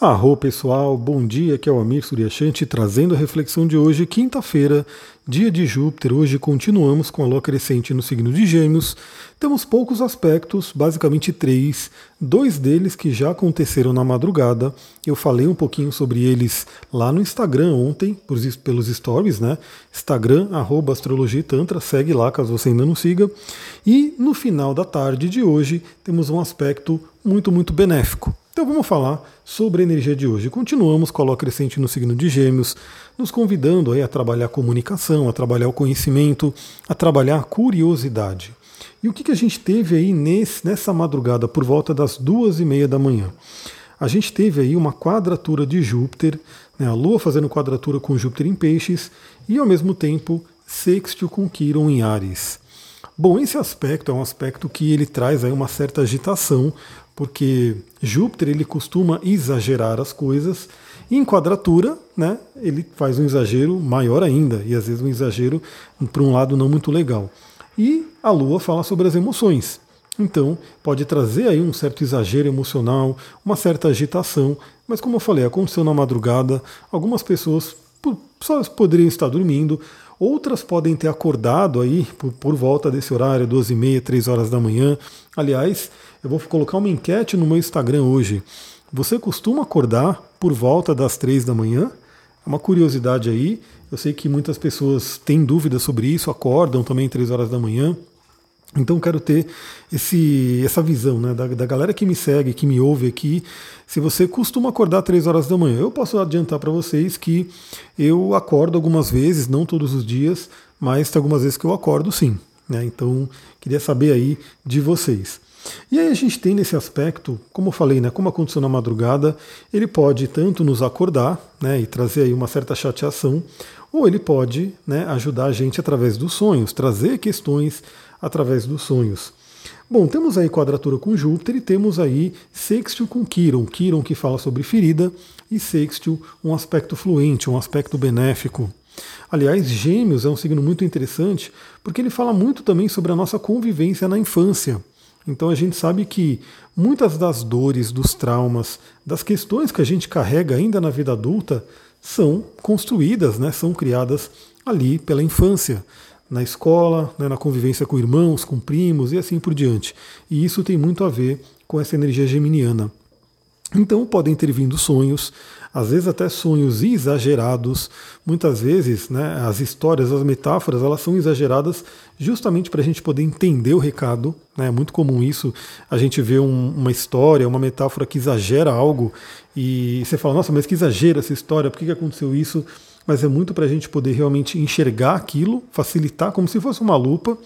Arro pessoal, bom dia, aqui é o Amir Suryashanti trazendo a reflexão de hoje, quinta-feira, dia de Júpiter. Hoje continuamos com a lua crescente no signo de Gêmeos. Temos poucos aspectos, basicamente três, dois deles que já aconteceram na madrugada. Eu falei um pouquinho sobre eles lá no Instagram ontem, pelos stories, né? Instagram, arroba Astrologia Tantra, segue lá caso você ainda não siga. E no final da tarde de hoje temos um aspecto muito, muito benéfico. Então vamos falar sobre a energia de hoje. Continuamos com a lua crescente no signo de Gêmeos, nos convidando aí a trabalhar a comunicação, a trabalhar o conhecimento, a trabalhar a curiosidade. E o que, que a gente teve aí nesse, nessa madrugada, por volta das duas e meia da manhã? A gente teve aí uma quadratura de Júpiter, né, a Lua fazendo quadratura com Júpiter em Peixes e ao mesmo tempo sextil com Quiron em Ares. Bom, esse aspecto é um aspecto que ele traz aí uma certa agitação porque Júpiter ele costuma exagerar as coisas, e em quadratura, né, ele faz um exagero maior ainda, e às vezes um exagero para um lado não muito legal. E a Lua fala sobre as emoções. Então, pode trazer aí um certo exagero emocional, uma certa agitação, mas como eu falei, aconteceu na madrugada, algumas pessoas só poderiam estar dormindo, outras podem ter acordado aí por, por volta desse horário, 12 e meia, 3 horas da manhã. Aliás, eu vou colocar uma enquete no meu Instagram hoje. Você costuma acordar por volta das três da manhã? É uma curiosidade aí. Eu sei que muitas pessoas têm dúvidas sobre isso, acordam também três horas da manhã. Então quero ter esse, essa visão né, da, da, galera que me segue, que me ouve aqui. Se você costuma acordar três horas da manhã, eu posso adiantar para vocês que eu acordo algumas vezes, não todos os dias, mas tem algumas vezes que eu acordo sim. Né, então queria saber aí de vocês. E aí a gente tem nesse aspecto, como eu falei, né, como aconteceu na madrugada, ele pode tanto nos acordar né, e trazer aí uma certa chateação, ou ele pode né, ajudar a gente através dos sonhos, trazer questões através dos sonhos. Bom, temos aí quadratura com Júpiter e temos aí sextil com Quiron. Quiron que fala sobre ferida e sextil um aspecto fluente, um aspecto benéfico. Aliás, Gêmeos é um signo muito interessante porque ele fala muito também sobre a nossa convivência na infância. Então a gente sabe que muitas das dores, dos traumas, das questões que a gente carrega ainda na vida adulta são construídas, né, são criadas ali pela infância, na escola, né, na convivência com irmãos, com primos e assim por diante. E isso tem muito a ver com essa energia geminiana. Então podem ter vindo sonhos, às vezes até sonhos exagerados. Muitas vezes, né, as histórias, as metáforas, elas são exageradas justamente para a gente poder entender o recado. Né? É muito comum isso, a gente vê um, uma história, uma metáfora que exagera algo e você fala, nossa, mas que exagero essa história, por que, que aconteceu isso? Mas é muito para a gente poder realmente enxergar aquilo, facilitar, como se fosse uma lupa.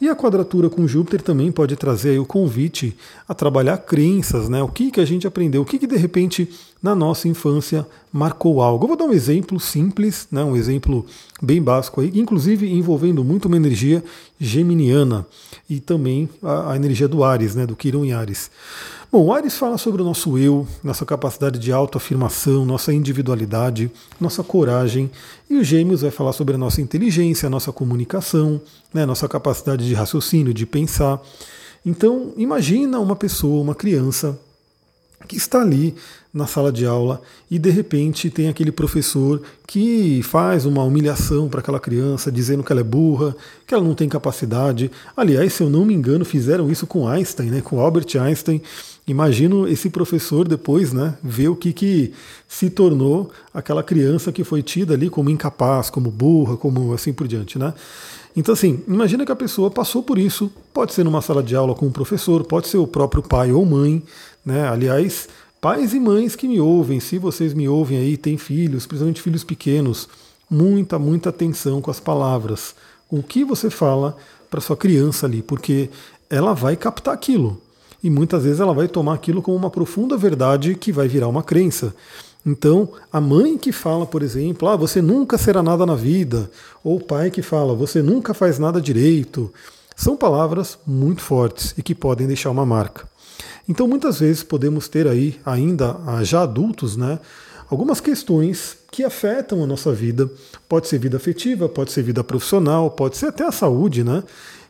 E a quadratura com Júpiter também pode trazer o convite a trabalhar crenças, né? O que, que a gente aprendeu, o que, que de repente na nossa infância marcou algo. Eu vou dar um exemplo simples, né? um exemplo bem básico aí, inclusive envolvendo muito uma energia geminiana e também a, a energia do Ares, né? do Quirón e Ares. Bom, o Ares fala sobre o nosso eu, nossa capacidade de autoafirmação, nossa individualidade, nossa coragem, e o Gêmeos vai falar sobre a nossa inteligência, a nossa comunicação, né, nossa capacidade de raciocínio, de pensar. Então, imagina uma pessoa, uma criança, que está ali na sala de aula e de repente tem aquele professor que faz uma humilhação para aquela criança, dizendo que ela é burra, que ela não tem capacidade. Aliás, se eu não me engano, fizeram isso com Einstein, né, com Albert Einstein. Imagino esse professor depois, né, ver o que, que se tornou aquela criança que foi tida ali como incapaz, como burra, como assim por diante, né? Então, assim, imagina que a pessoa passou por isso, pode ser numa sala de aula com um professor, pode ser o próprio pai ou mãe, né? Aliás, pais e mães que me ouvem, se vocês me ouvem aí, têm filhos, principalmente filhos pequenos, muita, muita atenção com as palavras, com o que você fala para sua criança ali, porque ela vai captar aquilo. E muitas vezes ela vai tomar aquilo como uma profunda verdade que vai virar uma crença. Então, a mãe que fala, por exemplo, ah, você nunca será nada na vida, ou o pai que fala, você nunca faz nada direito, são palavras muito fortes e que podem deixar uma marca. Então, muitas vezes podemos ter aí, ainda ah, já adultos, né, algumas questões que afetam a nossa vida. Pode ser vida afetiva, pode ser vida profissional, pode ser até a saúde, né?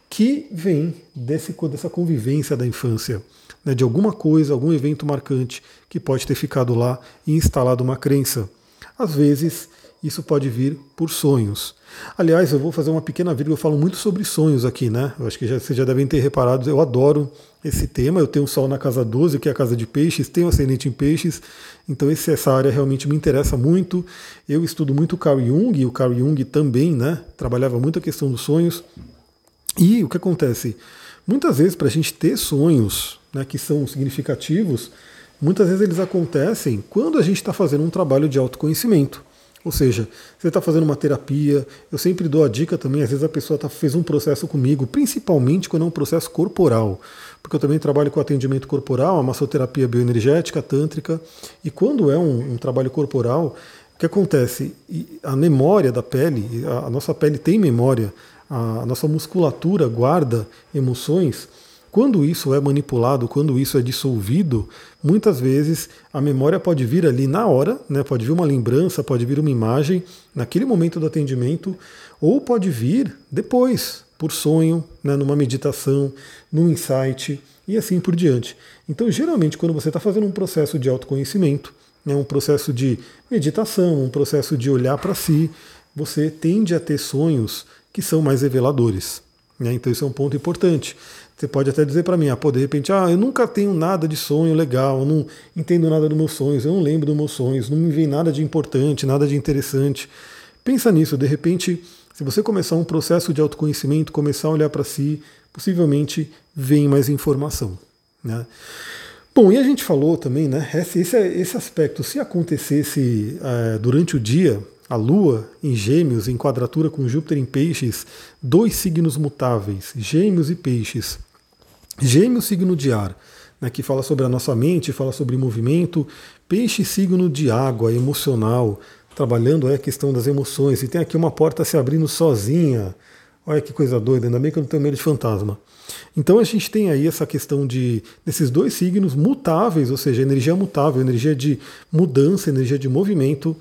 Que vem desse, dessa convivência da infância. né, de alguma coisa, algum evento marcante que pode ter ficado lá e instalado uma crença. Às vezes, isso pode vir por sonhos. Aliás, eu vou fazer uma pequena vírgula, eu falo muito sobre sonhos aqui, né? Eu acho que já, vocês já devem ter reparado, eu adoro esse tema. Eu tenho o Sol na casa 12, que é a casa de peixes, tenho ascendente em peixes, então esse, essa área realmente me interessa muito. Eu estudo muito Carl Jung, e o Carl Jung também, né? Trabalhava muito a questão dos sonhos. E o que acontece? Muitas vezes, para a gente ter sonhos né, que são significativos, muitas vezes eles acontecem quando a gente está fazendo um trabalho de autoconhecimento. Ou seja, você está fazendo uma terapia, eu sempre dou a dica também, às vezes a pessoa tá, fez um processo comigo, principalmente quando é um processo corporal, porque eu também trabalho com atendimento corporal, a massoterapia bioenergética, tântrica, e quando é um, um trabalho corporal, o que acontece? A memória da pele, a, a nossa pele tem memória, a, a nossa musculatura guarda emoções, quando isso é manipulado, quando isso é dissolvido, muitas vezes a memória pode vir ali na hora, né? pode vir uma lembrança, pode vir uma imagem naquele momento do atendimento, ou pode vir depois, por sonho, né? numa meditação, num insight e assim por diante. Então, geralmente, quando você está fazendo um processo de autoconhecimento, né? um processo de meditação, um processo de olhar para si, você tende a ter sonhos que são mais reveladores. Né? Então, isso é um ponto importante. Você pode até dizer para mim, ah, pô, de repente, ah, eu nunca tenho nada de sonho legal, eu não entendo nada dos meus sonhos, eu não lembro dos meus sonhos, não me vem nada de importante, nada de interessante. Pensa nisso, de repente, se você começar um processo de autoconhecimento, começar a olhar para si, possivelmente vem mais informação. Né? Bom, e a gente falou também, né? Esse, esse, esse aspecto, se acontecesse é, durante o dia, a Lua em Gêmeos, em quadratura com Júpiter em Peixes, dois signos mutáveis, Gêmeos e Peixes. Gêmeos, signo de ar, né, que fala sobre a nossa mente, fala sobre movimento. Peixe, signo de água, emocional, trabalhando a questão das emoções. E tem aqui uma porta se abrindo sozinha. Olha que coisa doida, ainda bem que eu não tenho medo de fantasma. Então a gente tem aí essa questão de desses dois signos mutáveis, ou seja, energia mutável, energia de mudança, energia de movimento,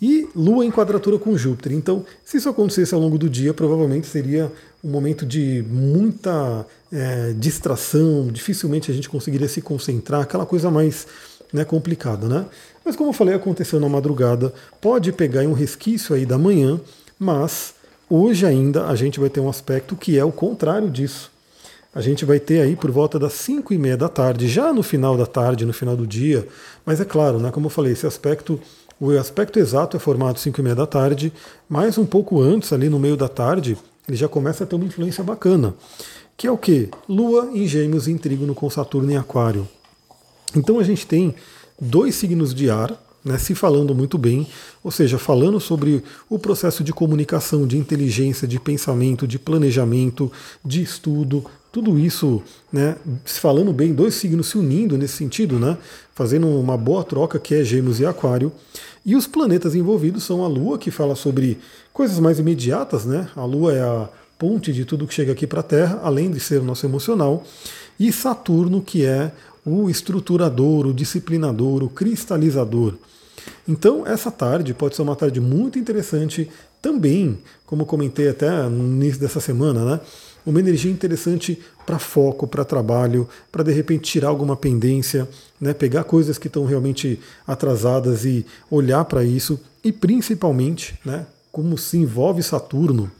e Lua em quadratura com Júpiter. Então, se isso acontecesse ao longo do dia, provavelmente seria um momento de muita é, distração, dificilmente a gente conseguiria se concentrar, aquela coisa mais né, complicada, né? Mas como eu falei, aconteceu na madrugada, pode pegar em um resquício aí da manhã, mas hoje ainda a gente vai ter um aspecto que é o contrário disso. A gente vai ter aí por volta das 5 e meia da tarde, já no final da tarde, no final do dia, mas é claro, né, como eu falei, esse aspecto o aspecto exato é formado às 5 e meia da tarde, mas um pouco antes, ali no meio da tarde, ele já começa a ter uma influência bacana. Que é o que? Lua em Gêmeos em Trígono com Saturno em Aquário. Então a gente tem dois signos de ar, né, se falando muito bem, ou seja, falando sobre o processo de comunicação, de inteligência, de pensamento, de planejamento, de estudo, tudo isso, né, se falando bem, dois signos se unindo nesse sentido, né, fazendo uma boa troca que é Gêmeos e Aquário. E os planetas envolvidos são a Lua, que fala sobre coisas mais imediatas, né? A Lua é a ponte de tudo que chega aqui para a Terra, além de ser o nosso emocional, e Saturno, que é o estruturador, o disciplinador, o cristalizador. Então, essa tarde pode ser uma tarde muito interessante também, como comentei até no início dessa semana, né? uma energia interessante para foco, para trabalho, para de repente tirar alguma pendência, né, pegar coisas que estão realmente atrasadas e olhar para isso, e principalmente, né, como se envolve Saturno,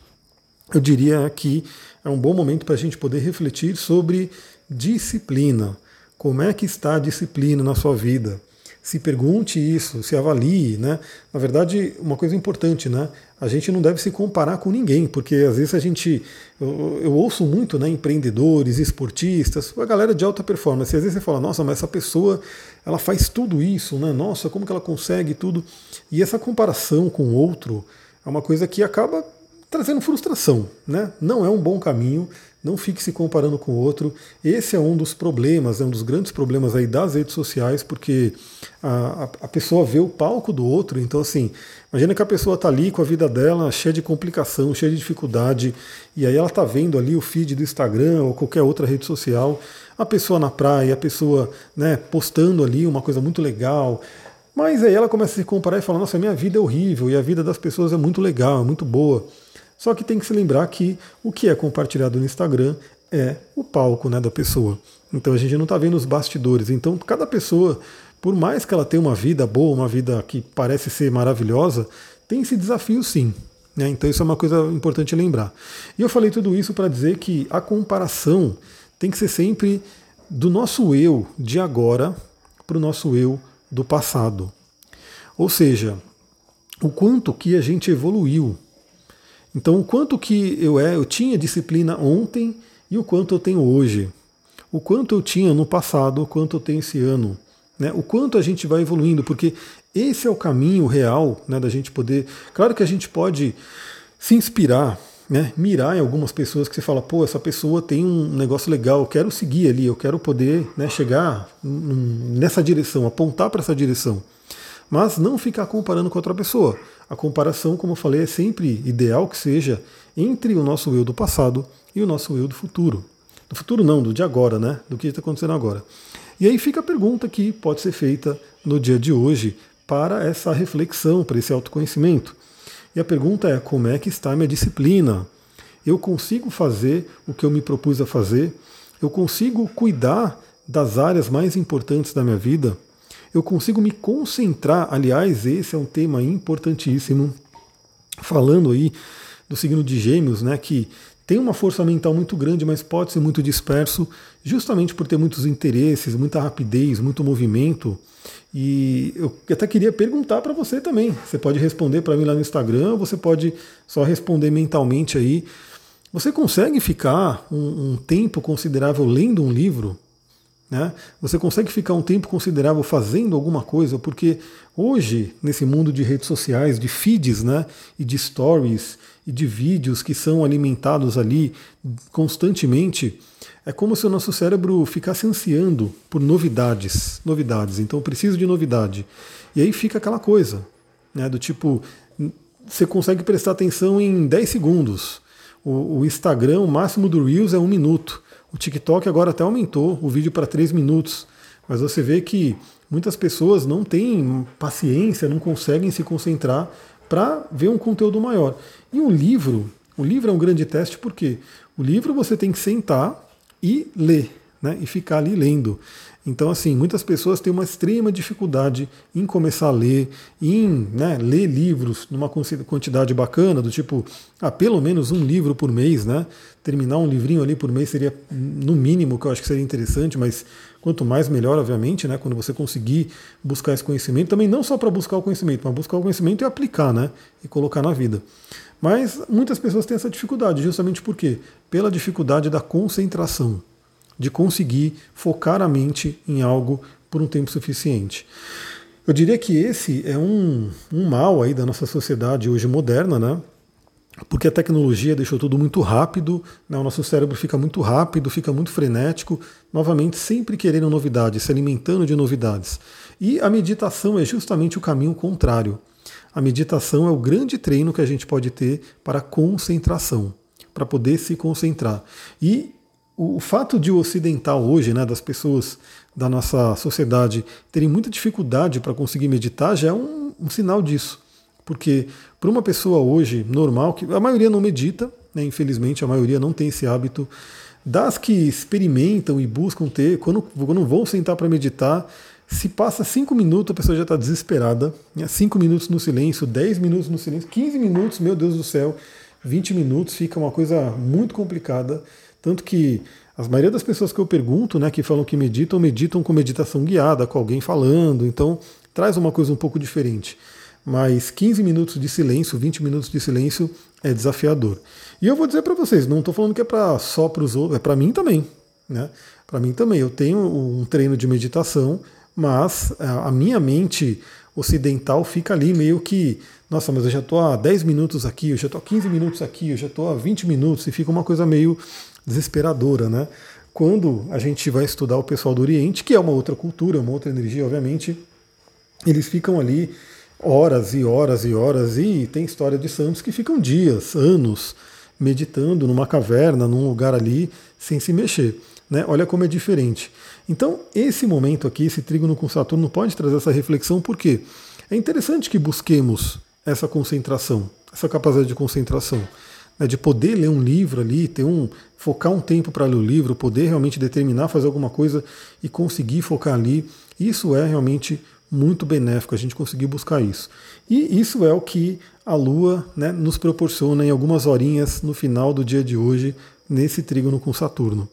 eu diria que é um bom momento para a gente poder refletir sobre disciplina. Como é que está a disciplina na sua vida? se pergunte isso, se avalie, né? Na verdade, uma coisa importante, né? A gente não deve se comparar com ninguém, porque às vezes a gente, eu, eu ouço muito, né, empreendedores, esportistas, a galera de alta performance. Às vezes você fala, nossa, mas essa pessoa, ela faz tudo isso, né? Nossa, como que ela consegue tudo? E essa comparação com o outro é uma coisa que acaba trazendo frustração, né? Não é um bom caminho. Não fique se comparando com o outro. Esse é um dos problemas, é um dos grandes problemas aí das redes sociais, porque a, a, pessoa vê o palco do outro. Então, assim, imagina que a pessoa está ali com a vida dela cheia de complicação, cheia de dificuldade, e aí ela está vendo ali o feed do Instagram ou qualquer outra rede social, a pessoa na praia, a pessoa né, postando ali uma coisa muito legal. Mas aí ela começa a se comparar e fala: Nossa, minha vida é horrível e a vida das pessoas é muito legal, é muito boa. Só que tem que se lembrar que o que é compartilhado no Instagram é o palco né, da pessoa. Então a gente não está vendo os bastidores. Então cada pessoa, por mais que ela tenha uma vida boa, uma vida que parece ser maravilhosa, tem esse desafio sim. Né? Então isso é uma coisa importante lembrar. E eu falei tudo isso para dizer que a comparação tem que ser sempre do nosso eu de agora para o nosso eu do passado. Ou seja, o quanto que a gente evoluiu. Então, o quanto que eu é, eu tinha disciplina ontem e o quanto eu tenho hoje. O quanto eu tinha no passado, o quanto eu tenho esse ano. Né? O quanto a gente vai evoluindo, porque esse é o caminho real né, da gente poder. Claro que a gente pode se inspirar, né, mirar em algumas pessoas que você fala, pô, essa pessoa tem um negócio legal, eu quero seguir ali, eu quero poder né, chegar nessa direção, apontar para essa direção mas não ficar comparando com outra pessoa. A comparação, como eu falei, é sempre ideal que seja entre o nosso eu do passado e o nosso eu do futuro. Do futuro não, do de agora, né? Do que está acontecendo agora. E aí fica a pergunta que pode ser feita no dia de hoje para essa reflexão, para esse autoconhecimento. E a pergunta é: como é que está a minha disciplina? Eu consigo fazer o que eu me propus a fazer? Eu consigo cuidar das áreas mais importantes da minha vida? Eu consigo me concentrar. Aliás, esse é um tema importantíssimo, falando aí do signo de Gêmeos, né, que tem uma força mental muito grande, mas pode ser muito disperso, justamente por ter muitos interesses, muita rapidez, muito movimento. E eu até queria perguntar para você também. Você pode responder para mim lá no Instagram, você pode só responder mentalmente aí. Você consegue ficar um, um tempo considerável lendo um livro? Né? Você consegue ficar um tempo considerável fazendo alguma coisa, porque hoje, nesse mundo de redes sociais, de feeds né, e de stories e de vídeos que são alimentados ali constantemente, é como se o nosso cérebro ficasse ansiando por novidades. Novidades. Então preciso de novidade. E aí fica aquela coisa, né, do tipo, você consegue prestar atenção em 10 segundos. O, o Instagram, o máximo do Reels é um minuto. O TikTok agora até aumentou o vídeo para 3 minutos, mas você vê que muitas pessoas não têm paciência, não conseguem se concentrar para ver um conteúdo maior. E um livro, o livro é um grande teste porque o livro você tem que sentar e ler, né, e ficar ali lendo. Então, assim, muitas pessoas têm uma extrema dificuldade em começar a ler, em né, ler livros numa quantidade bacana, do tipo, ah, pelo menos um livro por mês, né? Terminar um livrinho ali por mês seria, no mínimo, que eu acho que seria interessante, mas quanto mais melhor, obviamente, né? Quando você conseguir buscar esse conhecimento, também não só para buscar o conhecimento, mas buscar o conhecimento e aplicar, né? E colocar na vida. Mas muitas pessoas têm essa dificuldade, justamente por quê? Pela dificuldade da concentração de conseguir focar a mente em algo por um tempo suficiente. Eu diria que esse é um, um mal aí da nossa sociedade hoje moderna, né? Porque a tecnologia deixou tudo muito rápido, né? o nosso cérebro fica muito rápido, fica muito frenético, novamente sempre querendo novidades, se alimentando de novidades. E a meditação é justamente o caminho contrário. A meditação é o grande treino que a gente pode ter para concentração, para poder se concentrar. E o, o fato de o ocidental hoje, né, das pessoas da nossa sociedade terem muita dificuldade para conseguir meditar, já é um, um sinal disso. Porque para uma pessoa hoje normal, que a maioria não medita, né, infelizmente a maioria não tem esse hábito, das que experimentam e buscam ter, quando, quando vão sentar para meditar, se passa cinco minutos, a pessoa já está desesperada. Né? Cinco minutos no silêncio, 10 minutos no silêncio, 15 minutos, meu Deus do céu, 20 minutos, fica uma coisa muito complicada. Tanto que a maioria das pessoas que eu pergunto, né, que falam que meditam, meditam com meditação guiada, com alguém falando, então traz uma coisa um pouco diferente. Mas 15 minutos de silêncio, 20 minutos de silêncio é desafiador. E eu vou dizer para vocês, não estou falando que é para só para os outros, é para mim também. Né? Para mim também. Eu tenho um treino de meditação, mas a minha mente ocidental fica ali meio que, nossa, mas eu já estou há 10 minutos aqui, eu já estou há 15 minutos aqui, eu já estou há 20 minutos, e fica uma coisa meio desesperadora, né? Quando a gente vai estudar o pessoal do Oriente, que é uma outra cultura, uma outra energia, obviamente, eles ficam ali horas e horas e horas, e tem história de santos que ficam dias, anos, meditando numa caverna, num lugar ali, sem se mexer. Né? Olha como é diferente. Então, esse momento aqui, esse trígono com Saturno, pode trazer essa reflexão, porque é interessante que busquemos essa concentração, essa capacidade de concentração. Né, de poder ler um livro ali, ter um focar um tempo para ler o livro, poder realmente determinar fazer alguma coisa e conseguir focar ali, isso é realmente muito benéfico a gente conseguir buscar isso. E isso é o que a Lua né, nos proporciona em algumas horinhas no final do dia de hoje, nesse trígono com Saturno.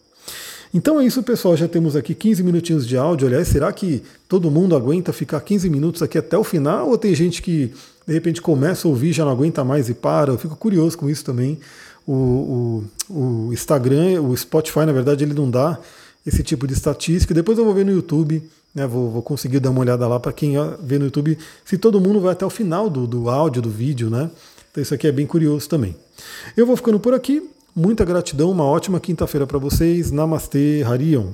Então é isso, pessoal. Já temos aqui 15 minutinhos de áudio. Aliás, será que todo mundo aguenta ficar 15 minutos aqui até o final? Ou tem gente que de repente começa a ouvir, já não aguenta mais e para? Eu fico curioso com isso também. O, o, o Instagram, o Spotify, na verdade, ele não dá esse tipo de estatística. Depois eu vou ver no YouTube, né, vou, vou conseguir dar uma olhada lá para quem vê no YouTube, se todo mundo vai até o final do, do áudio, do vídeo, né? Então isso aqui é bem curioso também. Eu vou ficando por aqui. Muita gratidão, uma ótima quinta-feira para vocês. Namastê, Harion.